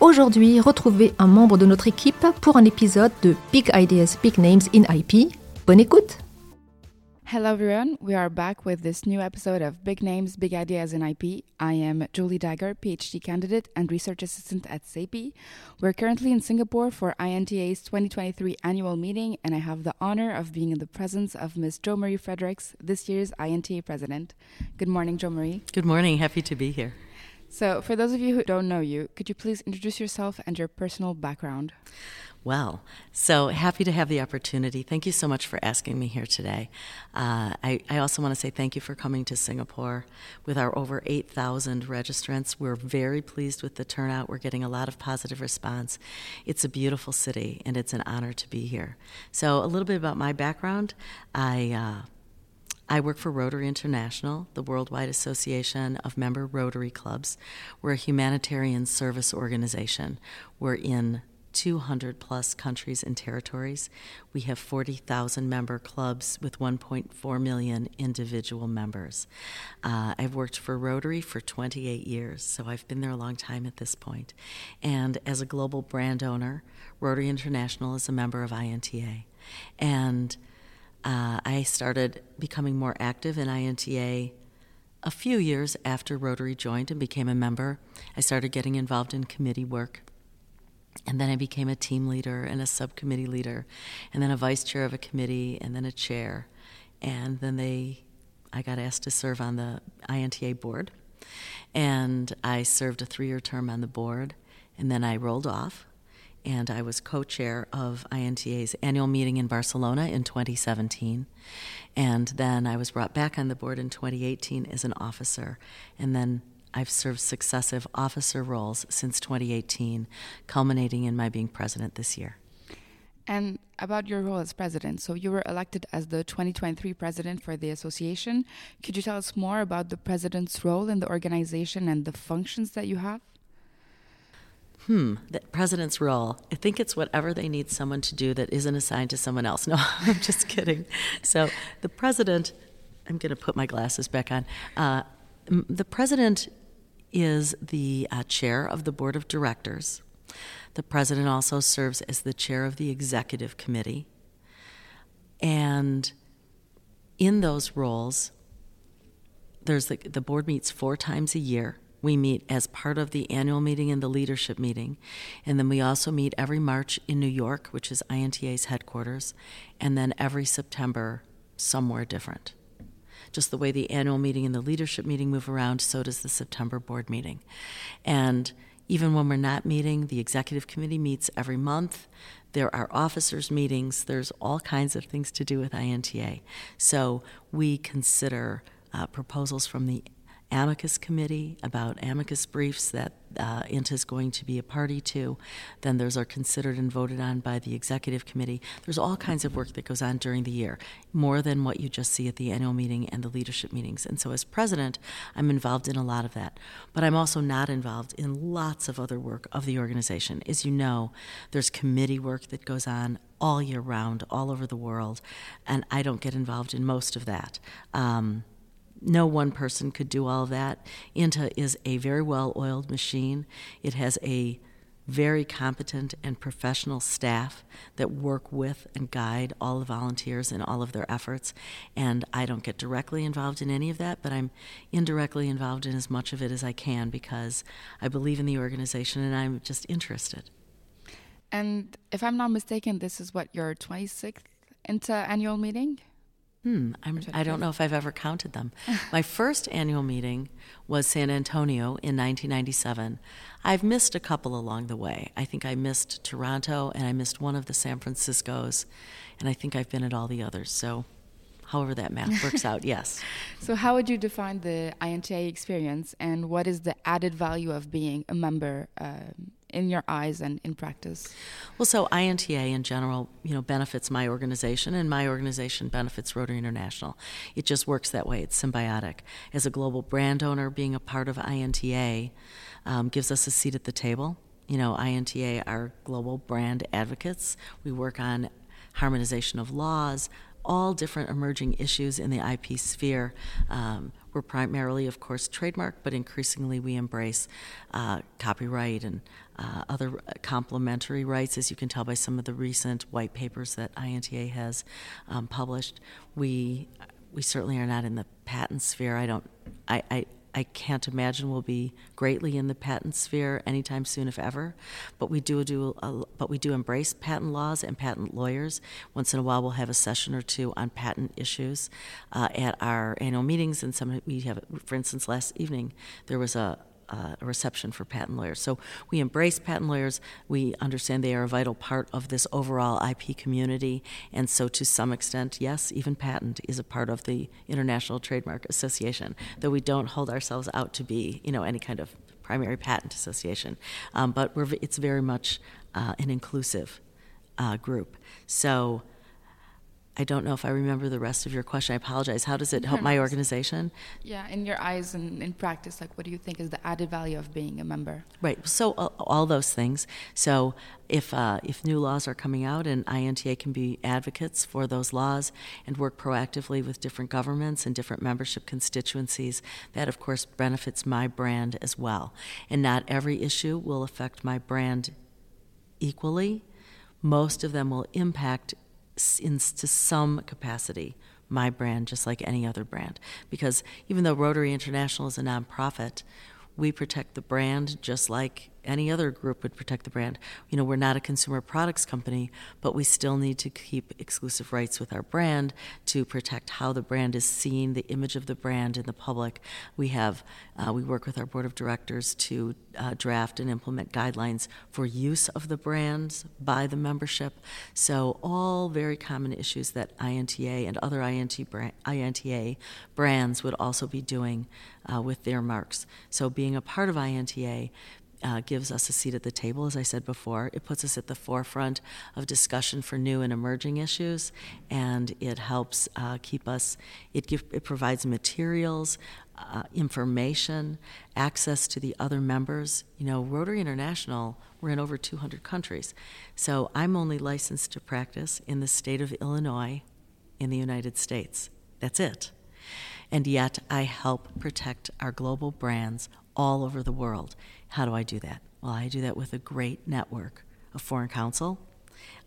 Aujourd'hui, retrouvez un membre de notre équipe pour un épisode de Big Ideas, Big Names in IP. Bonne écoute Hello, everyone. We are back with this new episode of Big Names, Big Ideas in IP. I am Julie Dagher, PhD candidate and research assistant at CEIPI. We're currently in Singapore for INTA's 2023 annual meeting, and I have the honor of being in the presence of Ms. Jomarie Fredericks, this year's INTA president. Good morning, Jomarie. Good morning. Happy to be here. So, for those of you who don't know you, could you please introduce yourself and your personal background? Well, so happy to have the opportunity. Thank you so much for asking me here today. Uh, I, I, also want to say thank you for coming to Singapore with our over 8,000 registrants. We're very pleased with the turnout. We're getting a lot of positive response. It's a beautiful city, and it's an honor to be here. So, a little bit about my background. I uh, I work for Rotary International, the worldwide association of member Rotary clubs. We're a humanitarian service organization. We're in 200 plus countries and territories. We have 40,000 member clubs with 1.4 million individual members. Uh, I've worked for Rotary for 28 years, so I've been there a long time at this point. And as a global brand owner, Rotary International is a member of INTA. And uh, I started becoming more active in INTA a few years after Rotary joined and became a member. I started getting involved in committee work. And then I became a team leader and a subcommittee leader, and then a vice chair of a committee, and then a chair. And then they, I got asked to serve on the INTA board. And I served a three year term on the board, and then I rolled off and I was co chair of INTA's annual meeting in Barcelona in 2017. And then I was brought back on the board in 2018 as an officer. And then I've served successive officer roles since 2018, culminating in my being president this year. And about your role as president, so you were elected as the 2023 president for the association. Could you tell us more about the president's role in the organization and the functions that you have? Hmm, the president's role. I think it's whatever they need someone to do that isn't assigned to someone else. No, I'm just kidding. So the president, I'm going to put my glasses back on. Uh, the president is the uh, chair of the board of directors. The president also serves as the chair of the executive committee. And in those roles, there's the, the board meets four times a year we meet as part of the annual meeting and the leadership meeting. And then we also meet every March in New York, which is INTA's headquarters, and then every September somewhere different. Just the way the annual meeting and the leadership meeting move around, so does the September board meeting. And even when we're not meeting, the executive committee meets every month. There are officers' meetings. There's all kinds of things to do with INTA. So we consider uh, proposals from the amicus committee about amicus briefs that uh, INTA is going to be a party to. Then those are considered and voted on by the executive committee. There's all kinds of work that goes on during the year, more than what you just see at the annual meeting and the leadership meetings. And so, as president, I'm involved in a lot of that. But I'm also not involved in lots of other work of the organization. As you know, there's committee work that goes on all year round, all over the world, and I don't get involved in most of that. Um, no one person could do all of that. INTA is a very well oiled machine. It has a very competent and professional staff that work with and guide all the volunteers in all of their efforts. And I don't get directly involved in any of that, but I'm indirectly involved in as much of it as I can because I believe in the organization and I'm just interested. And if I'm not mistaken, this is what your 26th INTA annual meeting? Hmm, I'm, I don't know if I've ever counted them. My first annual meeting was San Antonio in 1997. I've missed a couple along the way. I think I missed Toronto and I missed one of the San Franciscos, and I think I've been at all the others. So, however that math works out, yes. So, how would you define the INTA experience, and what is the added value of being a member uh, in your eyes and in practice? Well, so INTA in general, you know, benefits my organization, and my organization benefits Rotary International. It just works that way. It's symbiotic. As a global brand owner, being a part of INTA um, gives us a seat at the table. You know, INTA are global brand advocates. We work on harmonization of laws, all different emerging issues in the IP sphere. Um, we're primarily, of course, trademark, but increasingly we embrace uh, copyright and uh, other complementary rights, as you can tell by some of the recent white papers that INTA has um, published. We we certainly are not in the patent sphere. I don't. I, I I can't imagine we'll be greatly in the patent sphere anytime soon, if ever. But we do do, a, but we do embrace patent laws and patent lawyers. Once in a while, we'll have a session or two on patent issues uh, at our annual meetings. And some we have, for instance, last evening there was a a reception for patent lawyers. So we embrace patent lawyers. We understand they are a vital part of this overall IP community. And so, to some extent, yes, even patent is a part of the International Trademark Association, though we don't hold ourselves out to be, you know, any kind of primary patent association. Um, but it's very much uh, an inclusive uh, group. So I don't know if I remember the rest of your question. I apologize. How does it help my organization? Yeah, in your eyes and in practice, like what do you think is the added value of being a member? Right. So uh, all those things. So if uh, if new laws are coming out and INTA can be advocates for those laws and work proactively with different governments and different membership constituencies, that of course benefits my brand as well. And not every issue will affect my brand equally. Most of them will impact in, to some capacity my brand just like any other brand. Because even though Rotary International is a nonprofit we protect the brand just like any other group would protect the brand. You know, we're not a consumer products company, but we still need to keep exclusive rights with our brand to protect how the brand is seen, the image of the brand in the public. We have, uh, we work with our board of directors to uh, draft and implement guidelines for use of the brands by the membership. So, all very common issues that INTA and other INTA, brand, INTA brands would also be doing uh, with their marks. So, being a part of INTA uh, gives us a seat at the table, as I said before. It puts us at the forefront of discussion for new and emerging issues, and it helps uh, keep us, it, give, it provides materials, uh, information, access to the other members. You know, Rotary International, we're in over 200 countries. So I'm only licensed to practice in the state of Illinois in the United States. That's it. And yet I help protect our global brands all over the world. How do I do that? Well, I do that with a great network of foreign counsel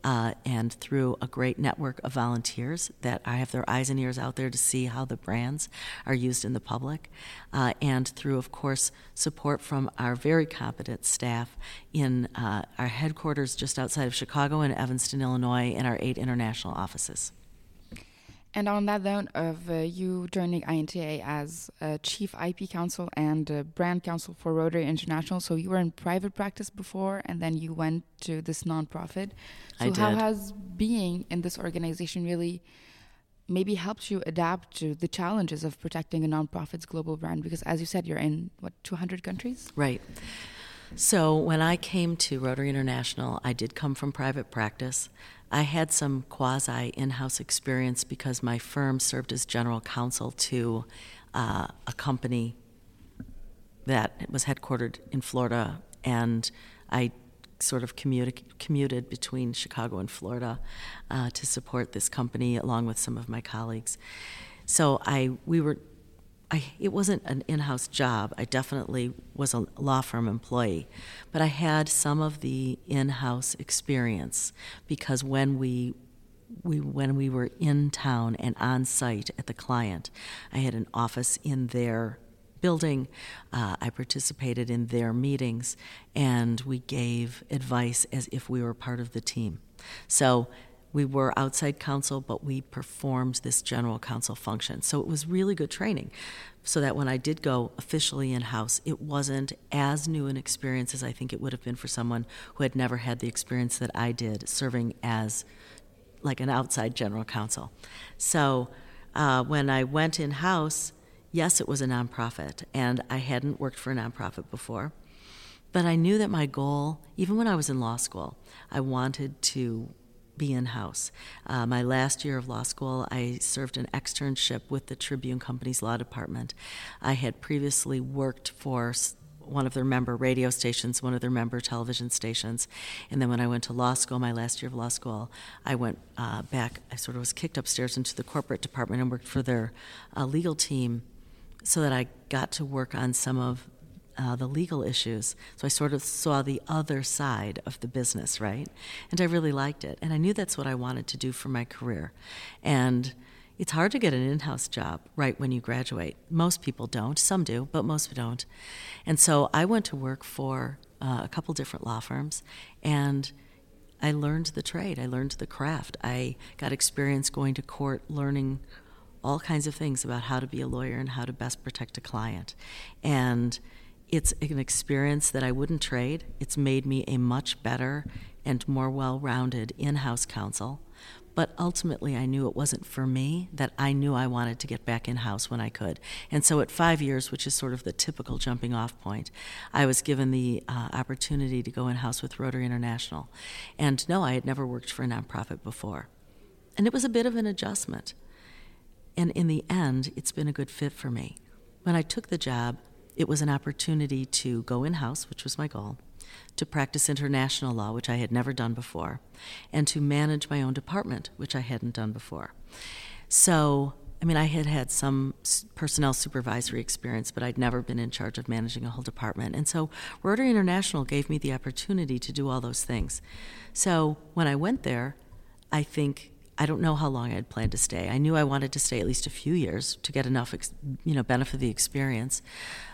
uh, and through a great network of volunteers that I have their eyes and ears out there to see how the brands are used in the public, uh, and through, of course, support from our very competent staff in uh, our headquarters just outside of Chicago in Evanston, Illinois, and our eight international offices. And on that note of uh, you joining INTA as chief IP counsel and brand counsel for Rotary International, so you were in private practice before, and then you went to this nonprofit. So how has being in this organization really maybe helped you adapt to the challenges of protecting a nonprofit's global brand? Because as you said, you're in what 200 countries. Right. So when I came to Rotary International, I did come from private practice. I had some quasi in house experience because my firm served as general counsel to uh, a company that was headquartered in Florida, and I sort of communi- commuted between Chicago and Florida uh, to support this company along with some of my colleagues. So I we were I, it wasn't an in house job. I definitely was a law firm employee, but I had some of the in house experience because when we we, when we were in town and on site at the client, I had an office in their building. Uh, I participated in their meetings, and we gave advice as if we were part of the team. So we were outside counsel, but we performed this general counsel function. So it was really good training. So that when I did go officially in house, it wasn't as new an experience as I think it would have been for someone who had never had the experience that I did serving as like an outside general counsel. So uh, when I went in house, yes, it was a nonprofit, and I hadn't worked for a nonprofit before. But I knew that my goal, even when I was in law school, I wanted to be in house. Uh, my last year of law school, I served an externship with the Tribune Company's law department. I had previously worked for one of their member radio stations, one of their member television stations. And then when I went to law school, my last year of law school, I went uh, back, I sort of was kicked upstairs into the corporate department and worked for their uh, legal team so that I got to work on some of uh, the legal issues. So I sort of saw the other side of the business, right? And I really liked it. And I knew that's what I wanted to do for my career. And it's hard to get an in house job right when you graduate. Most people don't. Some do, but most don't. And so I went to work for uh, a couple different law firms and I learned the trade. I learned the craft. I got experience going to court, learning all kinds of things about how to be a lawyer and how to best protect a client. And it's an experience that I wouldn't trade. It's made me a much better and more well rounded in house counsel. But ultimately, I knew it wasn't for me, that I knew I wanted to get back in house when I could. And so at five years, which is sort of the typical jumping off point, I was given the uh, opportunity to go in house with Rotary International. And no, I had never worked for a nonprofit before. And it was a bit of an adjustment. And in the end, it's been a good fit for me. When I took the job, it was an opportunity to go in house, which was my goal, to practice international law, which I had never done before, and to manage my own department, which I hadn't done before. So, I mean, I had had some personnel supervisory experience, but I'd never been in charge of managing a whole department. And so, Rotary International gave me the opportunity to do all those things. So, when I went there, I think I don't know how long I had planned to stay. I knew I wanted to stay at least a few years to get enough, you know, benefit of the experience.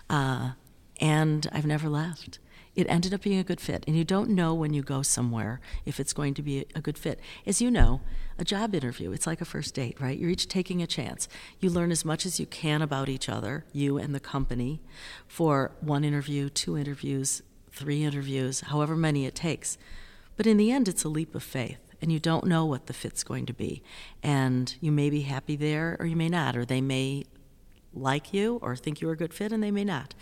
Uh, and I've never left. It ended up being a good fit. And you don't know when you go somewhere if it's going to be a good fit. As you know, a job interview, it's like a first date, right? You're each taking a chance. You learn as much as you can about each other, you and the company, for one interview, two interviews, three interviews, however many it takes. But in the end, it's a leap of faith and you don't know what the fit's going to be. And you may be happy there or you may not, or they may like you or think you're a good fit, and they may not.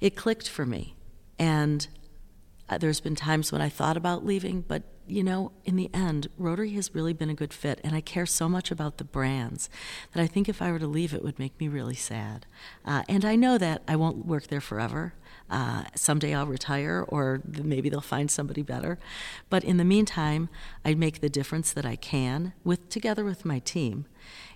It clicked for me. And uh, there's been times when I thought about leaving, but you know, in the end, Rotary has really been a good fit, and I care so much about the brands that I think if I were to leave, it would make me really sad. Uh, and I know that I won't work there forever. Uh, someday I'll retire, or maybe they'll find somebody better. But in the meantime, I make the difference that I can with together with my team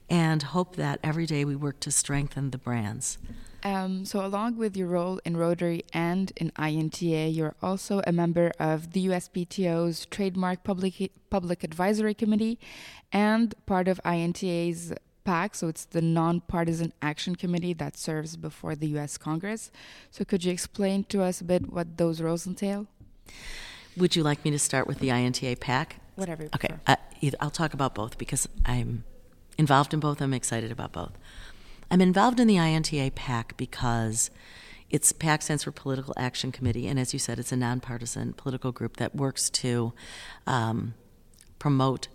and hope that every day we work to strengthen the brands. Um, so, along with your role in Rotary and in INTA, you're also a member of the USPTO's Trademark Public, Public Advisory Committee and part of INTA's PAC, so it's the Nonpartisan Action Committee that serves before the US Congress. So, could you explain to us a bit what those roles entail? Would you like me to start with the INTA PAC? Whatever. okay, uh, I'll talk about both because I'm involved in both. I'm excited about both. I'm involved in the INTA PAC because it's PAC stands for Political Action Committee, and as you said, it's a nonpartisan political group that works to um, promote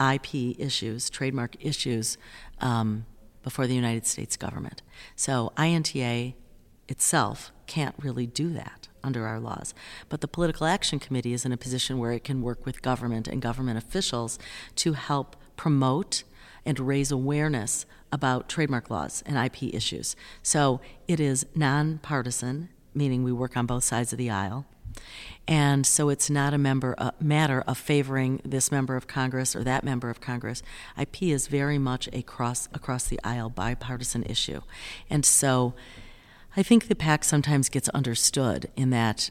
IP issues, trademark issues, um, before the United States government. So INTA itself can't really do that under our laws. But the Political Action Committee is in a position where it can work with government and government officials to help promote and raise awareness about trademark laws and IP issues. So it is nonpartisan, meaning we work on both sides of the aisle. And so it's not a member a matter of favoring this member of Congress or that member of Congress. IP is very much a cross across the aisle bipartisan issue. And so I think the PAC sometimes gets understood in that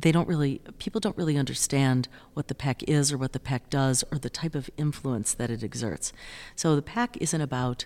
they don't really people don't really understand what the PAC is or what the PAC does or the type of influence that it exerts. So the PAC isn't about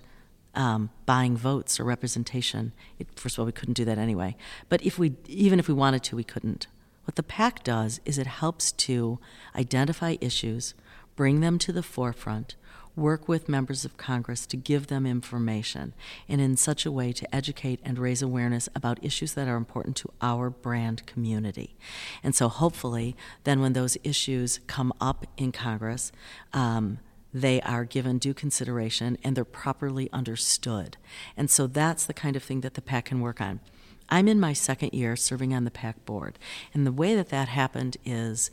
um, buying votes or representation. It, first of all, we couldn't do that anyway. But if we even if we wanted to, we couldn't. What the PAC does is it helps to identify issues, bring them to the forefront, work with members of Congress to give them information, and in such a way to educate and raise awareness about issues that are important to our brand community. And so, hopefully, then when those issues come up in Congress, um, they are given due consideration and they're properly understood. And so that's the kind of thing that the PAC can work on. I'm in my second year serving on the PAC board. And the way that that happened is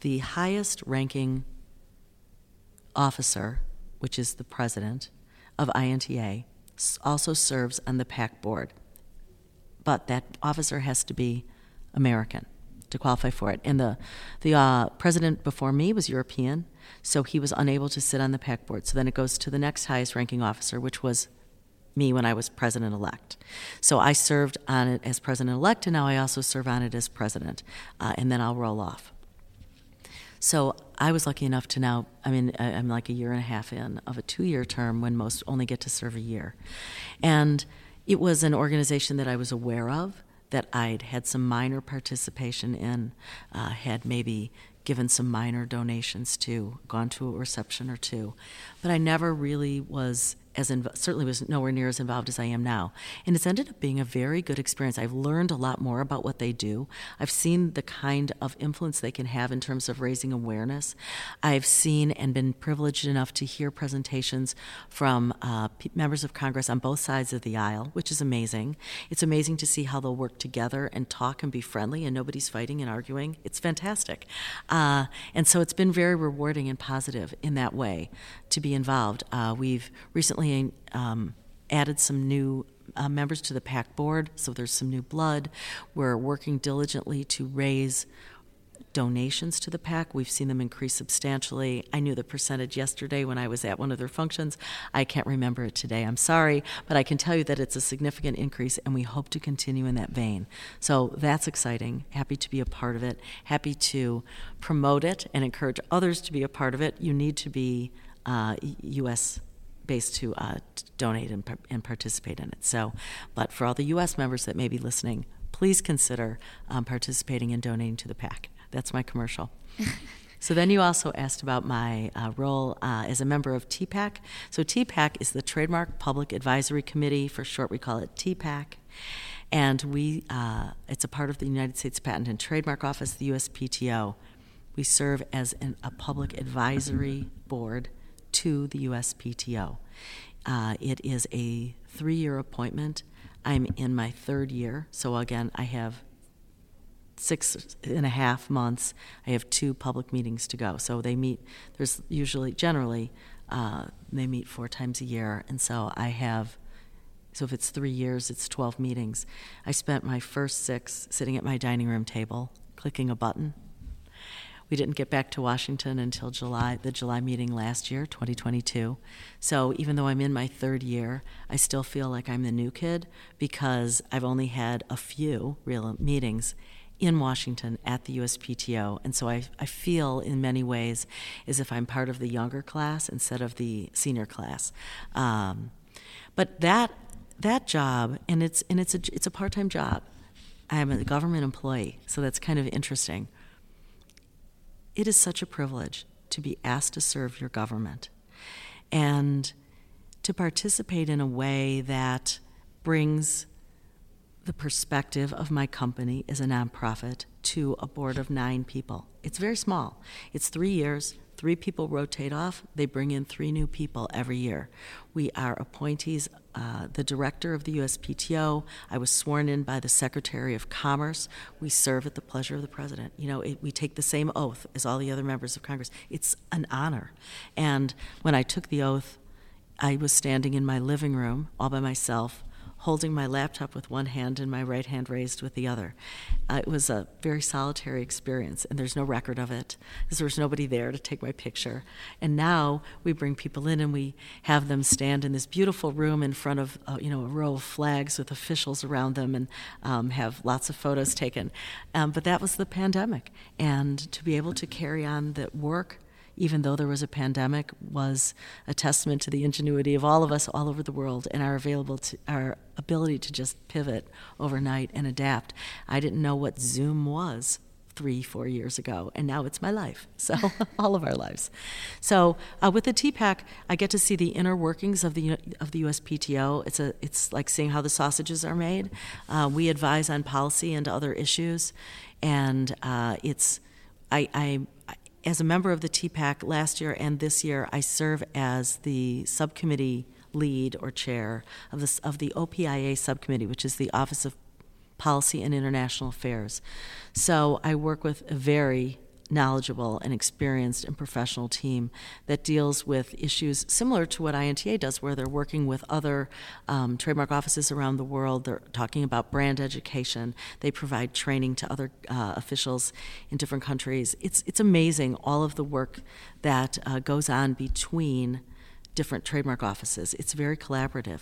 the highest ranking officer, which is the president of INTA, also serves on the PAC board. But that officer has to be American to qualify for it. And the, the uh, president before me was European, so he was unable to sit on the PAC board. So then it goes to the next highest ranking officer, which was me when I was president elect. So I served on it as president elect, and now I also serve on it as president, uh, and then I'll roll off. So I was lucky enough to now, I mean, I'm like a year and a half in of a two year term when most only get to serve a year. And it was an organization that I was aware of, that I'd had some minor participation in, uh, had maybe given some minor donations to, gone to a reception or two. But I never really was as inv- certainly was nowhere near as involved as I am now. And it's ended up being a very good experience. I've learned a lot more about what they do. I've seen the kind of influence they can have in terms of raising awareness. I've seen and been privileged enough to hear presentations from uh, members of Congress on both sides of the aisle, which is amazing. It's amazing to see how they'll work together and talk and be friendly, and nobody's fighting and arguing. It's fantastic. Uh, and so it's been very rewarding and positive in that way to be involved. Uh, we've recently um, added some new uh, members to the PAC board, so there's some new blood. We're working diligently to raise donations to the PAC. We've seen them increase substantially. I knew the percentage yesterday when I was at one of their functions. I can't remember it today. I'm sorry, but I can tell you that it's a significant increase and we hope to continue in that vein. So that's exciting. Happy to be a part of it. Happy to promote it and encourage others to be a part of it. You need to be uh, U.S. based to uh, donate and, and, participate in it. So, but for all the U.S. members that may be listening, please consider um, participating and donating to the PAC. That's my commercial. so then you also asked about my uh, role uh, as a member of TPAC. So TPAC is the Trademark Public Advisory Committee. For short, we call it TPAC. And we, uh, it's a part of the United States Patent and Trademark Office, the USPTO. We serve as an, a public advisory board to the USPTO. Uh, it is a three year appointment. I'm in my third year, so again, I have six and a half months. I have two public meetings to go. So they meet, there's usually, generally, uh, they meet four times a year. And so I have, so if it's three years, it's 12 meetings. I spent my first six sitting at my dining room table, clicking a button we didn't get back to Washington until July, the July meeting last year, 2022. So even though I'm in my third year, I still feel like I'm the new kid because I've only had a few real meetings in Washington at the USPTO. And so I, I feel in many ways as if I'm part of the younger class instead of the senior class. Um, but that that job, and it's and it's a it's a part time job. I'm a government employee, so that's kind of interesting. It is such a privilege to be asked to serve your government and to participate in a way that brings the perspective of my company as a nonprofit to a board of nine people. It's very small. It's three years, Three people rotate off, they bring in three new people every year. We are appointees, uh, the director of the USPTO. I was sworn in by the Secretary of Commerce. We serve at the pleasure of the President. You know, it, we take the same oath as all the other members of Congress. It's an honor. And when I took the oath, I was standing in my living room all by myself holding my laptop with one hand and my right hand raised with the other. Uh, it was a very solitary experience, and there's no record of it because there was nobody there to take my picture. And now we bring people in and we have them stand in this beautiful room in front of uh, you know a row of flags with officials around them and um, have lots of photos taken. Um, but that was the pandemic, and to be able to carry on that work even though there was a pandemic, was a testament to the ingenuity of all of us all over the world and our available to, our ability to just pivot overnight and adapt. I didn't know what Zoom was three, four years ago, and now it's my life. So all of our lives. So uh, with the TPAC, I get to see the inner workings of the of the USPTO. It's a it's like seeing how the sausages are made. Uh, we advise on policy and other issues, and uh, it's I, I as a member of the TPAC last year and this year, I serve as the subcommittee lead or chair of the, of the OPIA subcommittee, which is the Office of policy and international affairs. So I work with a very knowledgeable and experienced and professional team that deals with issues similar to what INTA does, where they're working with other um, trademark offices around the world. They're talking about brand education. They provide training to other uh, officials in different countries. It's it's amazing all of the work that uh, goes on between different trademark offices. It's very collaborative.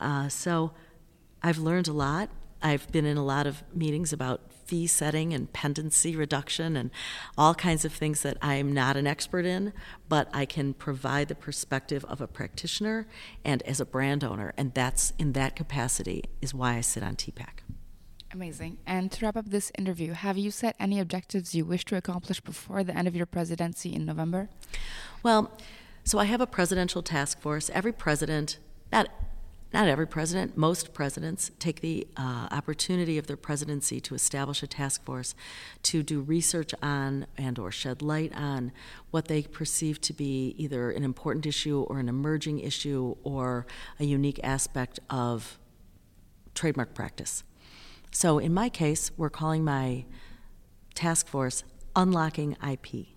Uh, so I've learned a lot. I've been in a lot of meetings about fee setting and pendency reduction and all kinds of things that I'm not an expert in, but I can provide the perspective of a practitioner and as a brand owner. And that's in that capacity is why I sit on TPAC. Amazing. And to wrap up this interview, have you set any objectives you wish to accomplish before the end of your presidency in November? Well, so I have a presidential task force. Every president, not not every president, most presidents take the uh, opportunity of their presidency to establish a task force to do research on and or shed light on what they perceive to be either an important issue or an emerging issue or a unique aspect of trademark practice. So in my case, we're calling my task force Unlocking IP.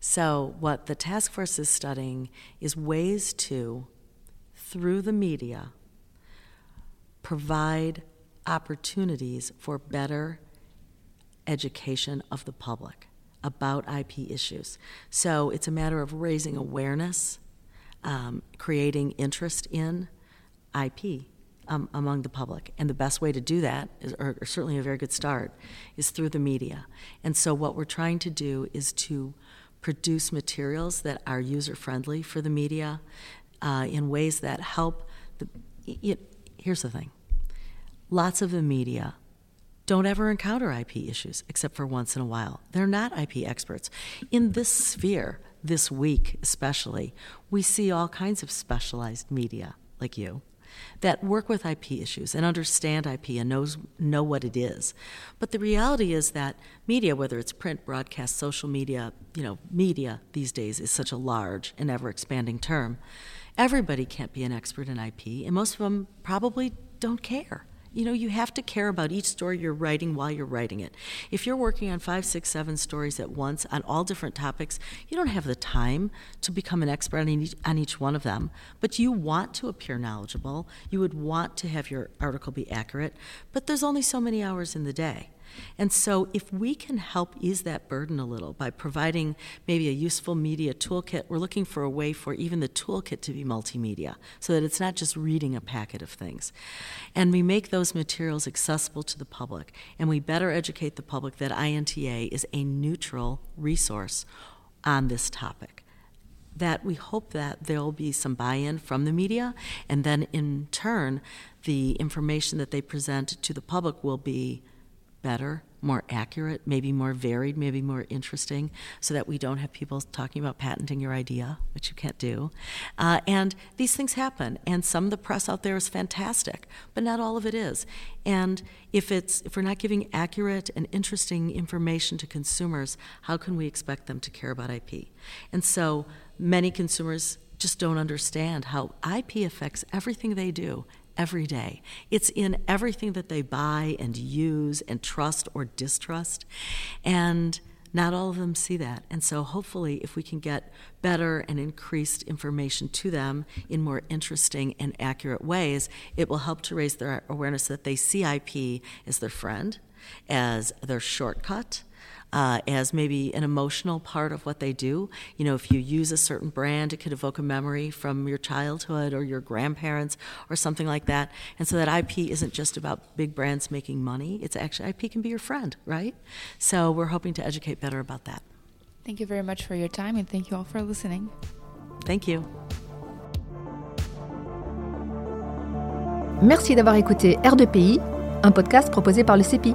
So, what the task force is studying is ways to, through the media, provide opportunities for better education of the public about IP issues. So, it's a matter of raising awareness, um, creating interest in IP um, among the public. And the best way to do that, is, or, or certainly a very good start, is through the media. And so, what we're trying to do is to produce materials that are user friendly for the media uh, in ways that help. The, it, here's the thing lots of the media don't ever encounter IP issues except for once in a while. They're not IP experts. In this sphere, this week especially, we see all kinds of specialized media like you that work with IP issues and understand IP and knows know what it is. But the reality is that media, whether it's print, broadcast, social media, you know, media these days is such a large and ever expanding term. Everybody can't be an expert in IP, and most of them probably don't care you know, you have to care about each story you're writing while you're writing it. If you're working on five, six, seven stories at once on all different topics, you don't have the time to become an expert on each, on each one of them. But you want to appear knowledgeable. You would want to have your article be accurate. But there's only so many hours in the day. And so, if we can help ease that burden a little by providing maybe a useful media toolkit, we're looking for a way for even the toolkit to be multimedia so that it's not just reading a packet of things. And we make those materials accessible to the public, and we better educate the public that INTA is a neutral resource on this topic that we hope that there'll be some buy-in from the media and then in turn the information that they present to the public will be better, more accurate, maybe more varied, maybe more interesting, so that we don't have people talking about patenting your idea, which you can't do. Uh, and these things happen, and some of the press out there is fantastic, but not all of it is. And if it's if we're not giving accurate and interesting information to consumers, how can we expect them to care about IP? And so many consumers just don't understand how IP affects everything they do every day. It's in everything that they buy and use and trust or distrust. And not all of them see that. And so, hopefully, if we can get better and increased information to them in more interesting and accurate ways, it will help to raise their awareness that they see IP as their friend, as their shortcut, uh, as maybe an emotional part of what they do. You know, if you use a certain brand, it could evoke a memory from your childhood or your grandparents or something like that. And so that IP isn't just about big brands making money, it's actually, IP can be your friend, right? So we're hoping to educate better about that. Thank you very much for your time and thank you all for listening. Thank you. Merci d'avoir écouté R2PI, un podcast proposé par le CEIPI.